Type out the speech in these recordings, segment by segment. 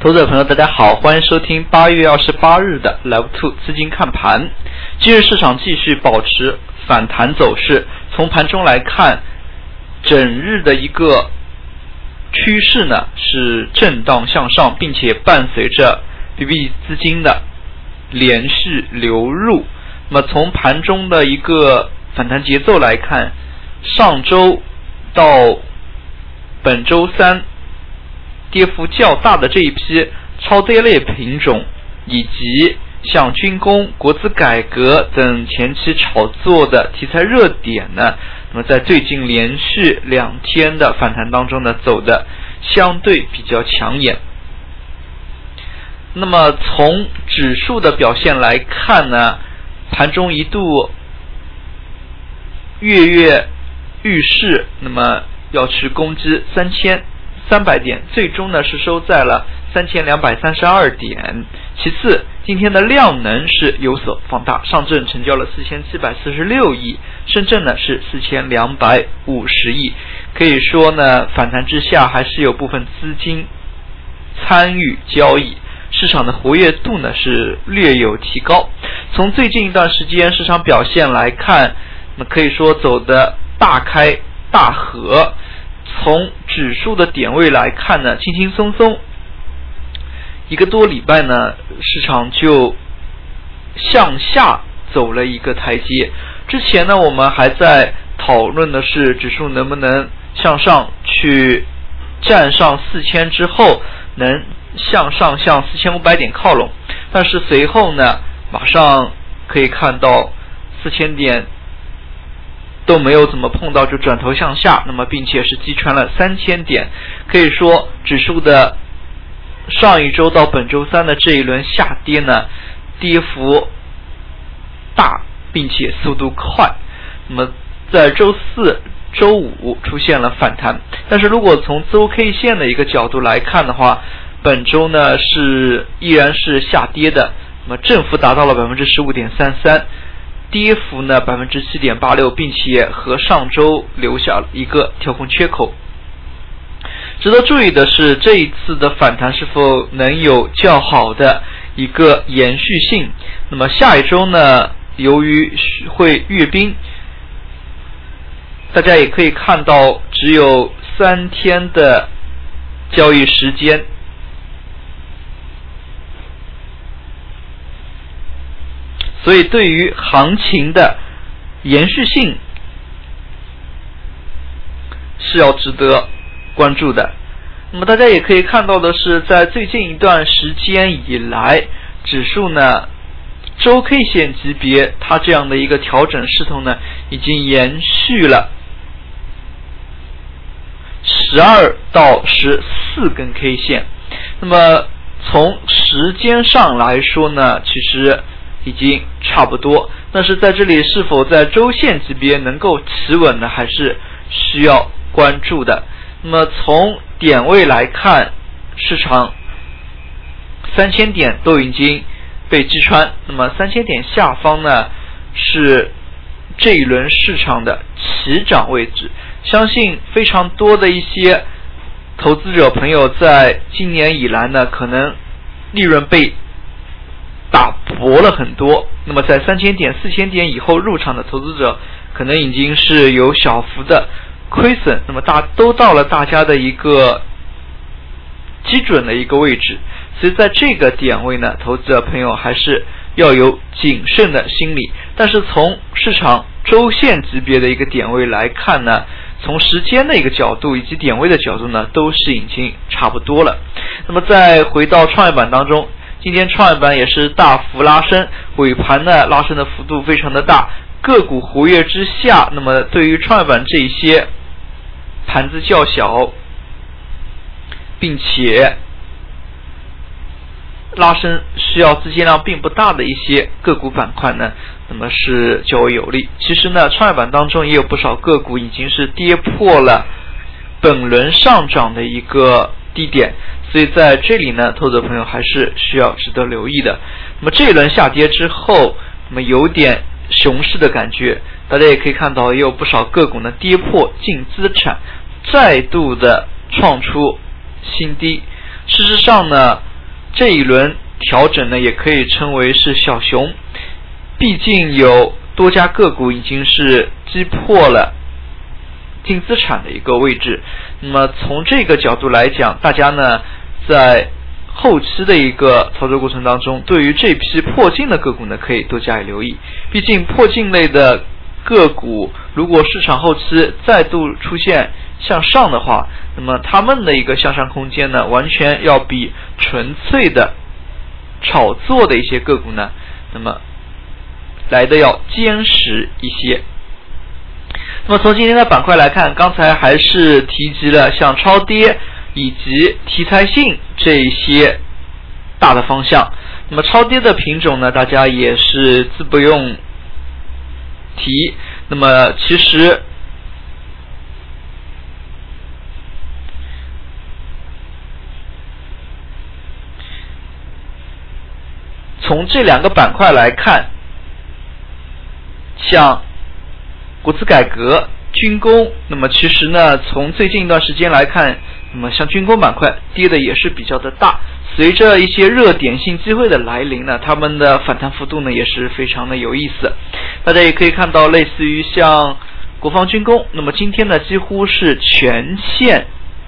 投资者朋友，大家好，欢迎收听八月二十八日的 Live Two 资金看盘。今日市场继续保持反弹走势，从盘中来看，整日的一个趋势呢是震荡向上，并且伴随着 BB 资金的连续流入。那么从盘中的一个反弹节奏来看，上周到本周三。跌幅较大的这一批超跌类品种，以及像军工、国资改革等前期炒作的题材热点呢，那么在最近连续两天的反弹当中呢，走的相对比较抢眼。那么从指数的表现来看呢，盘中一度跃跃欲试，那么要去攻击三千。三百点，最终呢是收在了三千两百三十二点。其次，今天的量能是有所放大，上证成交了四千七百四十六亿，深圳呢是四千两百五十亿。可以说呢，反弹之下还是有部分资金参与交易，市场的活跃度呢是略有提高。从最近一段时间市场表现来看，那可以说走的大开大合。从指数的点位来看呢，轻轻松松一个多礼拜呢，市场就向下走了一个台阶。之前呢，我们还在讨论的是指数能不能向上去站上四千之后，能向上向四千五百点靠拢。但是随后呢，马上可以看到四千点。都没有怎么碰到，就转头向下，那么并且是击穿了三千点，可以说指数的上一周到本周三的这一轮下跌呢，跌幅大，并且速度快。那么在周四周五出现了反弹，但是如果从周 K 线的一个角度来看的话，本周呢是依然是下跌的，那么振幅达到了百分之十五点三三。跌幅呢百分之七点八六，并且和上周留下一个跳空缺口。值得注意的是，这一次的反弹是否能有较好的一个延续性？那么下一周呢？由于会阅兵，大家也可以看到，只有三天的交易时间。所以，对于行情的延续性是要值得关注的。那么，大家也可以看到的是，在最近一段时间以来，指数呢周 K 线级别它这样的一个调整势头呢，已经延续了十二到十四根 K 线。那么，从时间上来说呢，其实。已经差不多，但是在这里是否在周线级别能够企稳呢？还是需要关注的。那么从点位来看，市场三千点都已经被击穿，那么三千点下方呢是这一轮市场的起涨位置。相信非常多的一些投资者朋友在今年以来呢，可能利润被。打薄了很多，那么在三千点、四千点以后入场的投资者，可能已经是有小幅的亏损。那么大都到了大家的一个基准的一个位置，所以在这个点位呢，投资者朋友还是要有谨慎的心理。但是从市场周线级别的一个点位来看呢，从时间的一个角度以及点位的角度呢，都是已经差不多了。那么再回到创业板当中。今天创业板也是大幅拉升，尾盘呢拉升的幅度非常的大，个股活跃之下，那么对于创业板这些盘子较小，并且拉升需要资金量并不大的一些个股板块呢，那么是较为有利。其实呢，创业板当中也有不少个股已经是跌破了本轮上涨的一个低点。所以在这里呢，投资者朋友还是需要值得留意的。那么这一轮下跌之后，那么有点熊市的感觉，大家也可以看到，也有不少个股呢跌破净资产，再度的创出新低。事实上呢，这一轮调整呢，也可以称为是小熊，毕竟有多家个股已经是击破了净资产的一个位置。那么从这个角度来讲，大家呢在后期的一个操作过程当中，对于这批破净的个股呢，可以多加以留意。毕竟破净类的个股，如果市场后期再度出现向上的话，那么他们的一个向上空间呢，完全要比纯粹的炒作的一些个股呢，那么来的要坚实一些。那么从今天的板块来看，刚才还是提及了像超跌。以及题材性这一些大的方向，那么超跌的品种呢，大家也是自不用提。那么其实从这两个板块来看，像国资改革、军工，那么其实呢，从最近一段时间来看。那么像军工板块跌的也是比较的大，随着一些热点性机会的来临呢，他们的反弹幅度呢也是非常的有意思。大家也可以看到，类似于像国防军工，那么今天呢几乎是全线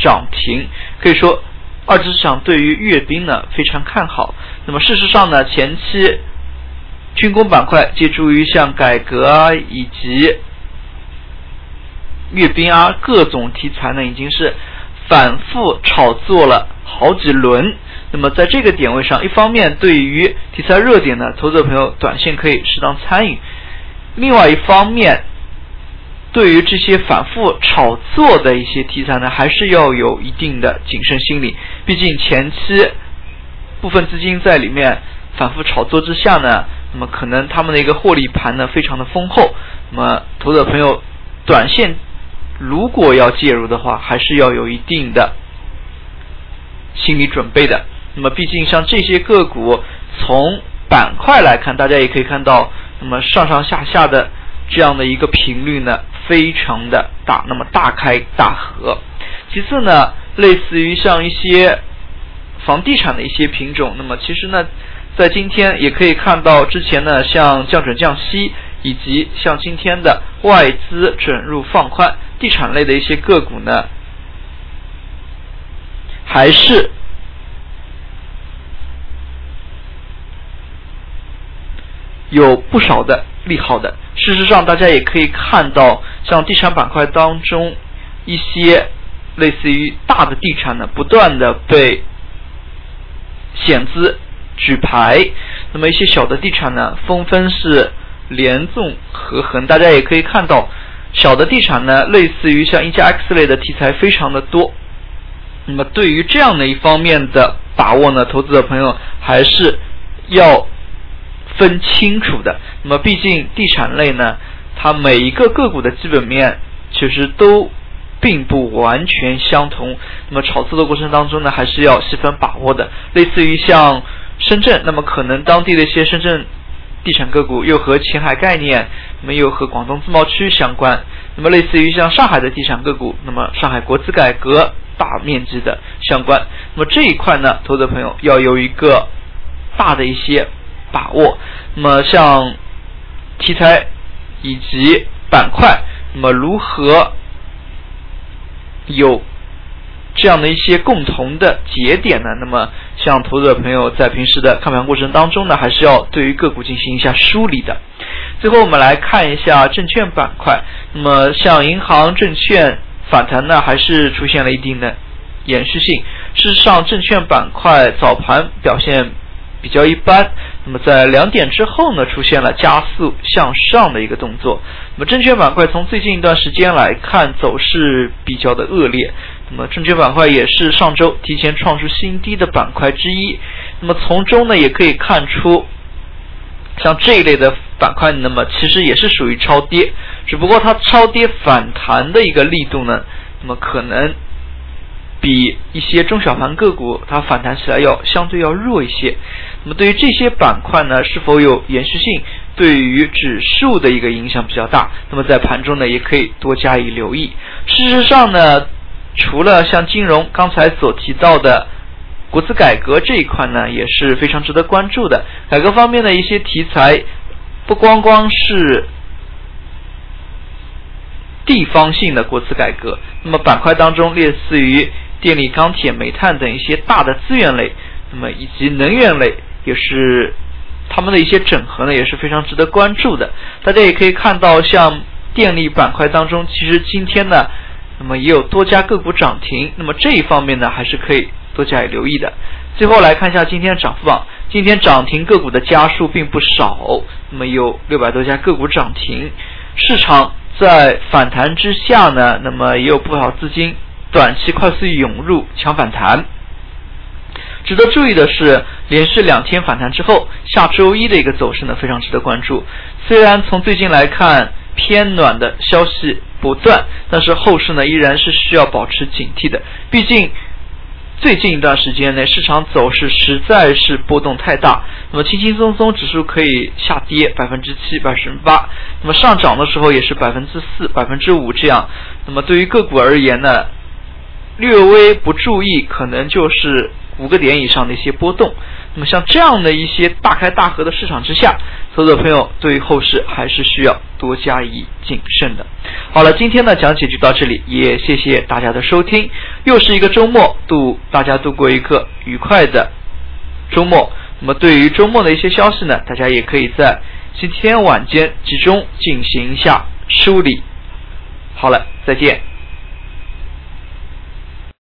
涨停，可以说二级市场对于阅兵呢非常看好。那么事实上呢，前期军工板块借助于像改革啊以及阅兵啊各种题材呢，已经是。反复炒作了好几轮，那么在这个点位上，一方面对于题材热点呢，投资者朋友短线可以适当参与；另外一方面，对于这些反复炒作的一些题材呢，还是要有一定的谨慎心理。毕竟前期部分资金在里面反复炒作之下呢，那么可能他们的一个获利盘呢非常的丰厚，那么投资者朋友短线。如果要介入的话，还是要有一定的心理准备的。那么，毕竟像这些个股，从板块来看，大家也可以看到，那么上上下下的这样的一个频率呢，非常的大，那么大开大合。其次呢，类似于像一些房地产的一些品种，那么其实呢，在今天也可以看到，之前呢，像降准降息，以及像今天的外资准入放宽。地产类的一些个股呢，还是有不少的利好的。事实上，大家也可以看到，像地产板块当中一些类似于大的地产呢，不断的被险资举牌，那么一些小的地产呢，纷纷是连纵合横。大家也可以看到。小的地产呢，类似于像一加 X 类的题材非常的多，那么对于这样的一方面的把握呢，投资者朋友还是要分清楚的。那么毕竟地产类呢，它每一个个股的基本面其实都并不完全相同，那么炒作的过程当中呢，还是要细分把握的。类似于像深圳，那么可能当地的一些深圳。地产个股又和前海概念，那么又和广东自贸区相关。那么类似于像上海的地产个股，那么上海国资改革大面积的相关。那么这一块呢，投资朋友要有一个大的一些把握。那么像题材以及板块，那么如何有？这样的一些共同的节点呢，那么像投资者朋友在平时的看盘过程当中呢，还是要对于个股进行一下梳理的。最后我们来看一下证券板块，那么像银行、证券反弹呢，还是出现了一定的延续性。事实上，证券板块早盘表现。比较一般，那么在两点之后呢，出现了加速向上的一个动作。那么证券板块从最近一段时间来看，走势比较的恶劣。那么证券板块也是上周提前创出新低的板块之一。那么从中呢，也可以看出，像这一类的板块，那么其实也是属于超跌，只不过它超跌反弹的一个力度呢，那么可能。比一些中小盘个股，它反弹起来要相对要弱一些。那么对于这些板块呢，是否有延续性，对于指数的一个影响比较大。那么在盘中呢，也可以多加以留意。事实上呢，除了像金融刚才所提到的国资改革这一块呢也是非常值得关注的。改革方面的一些题材，不光光是地方性的国资改革，那么板块当中类似于电力、钢铁、煤炭等一些大的资源类，那么以及能源类也是他们的一些整合呢，也是非常值得关注的。大家也可以看到，像电力板块当中，其实今天呢。那么也有多家个股涨停，那么这一方面呢，还是可以多加以留意的。最后来看一下今天的涨幅榜，今天涨停个股的家数并不少，那么有六百多家个股涨停。市场在反弹之下呢，那么也有不少资金短期快速涌入抢反弹。值得注意的是，连续两天反弹之后，下周一的一个走势呢，非常值得关注。虽然从最近来看，偏暖的消息不断，但是后市呢依然是需要保持警惕的。毕竟最近一段时间内市场走势实在是波动太大。那么轻轻松松指数可以下跌百分之七、百分之八，那么上涨的时候也是百分之四、百分之五这样。那么对于个股而言呢，略微不注意，可能就是五个点以上的一些波动。那么像这样的一些大开大合的市场之下，所有的朋友对于后市还是需要多加以谨慎的。好了，今天的讲解就到这里，也谢谢大家的收听。又是一个周末，度大家度过一个愉快的周末。那么对于周末的一些消息呢，大家也可以在今天晚间集中进行一下梳理。好了，再见。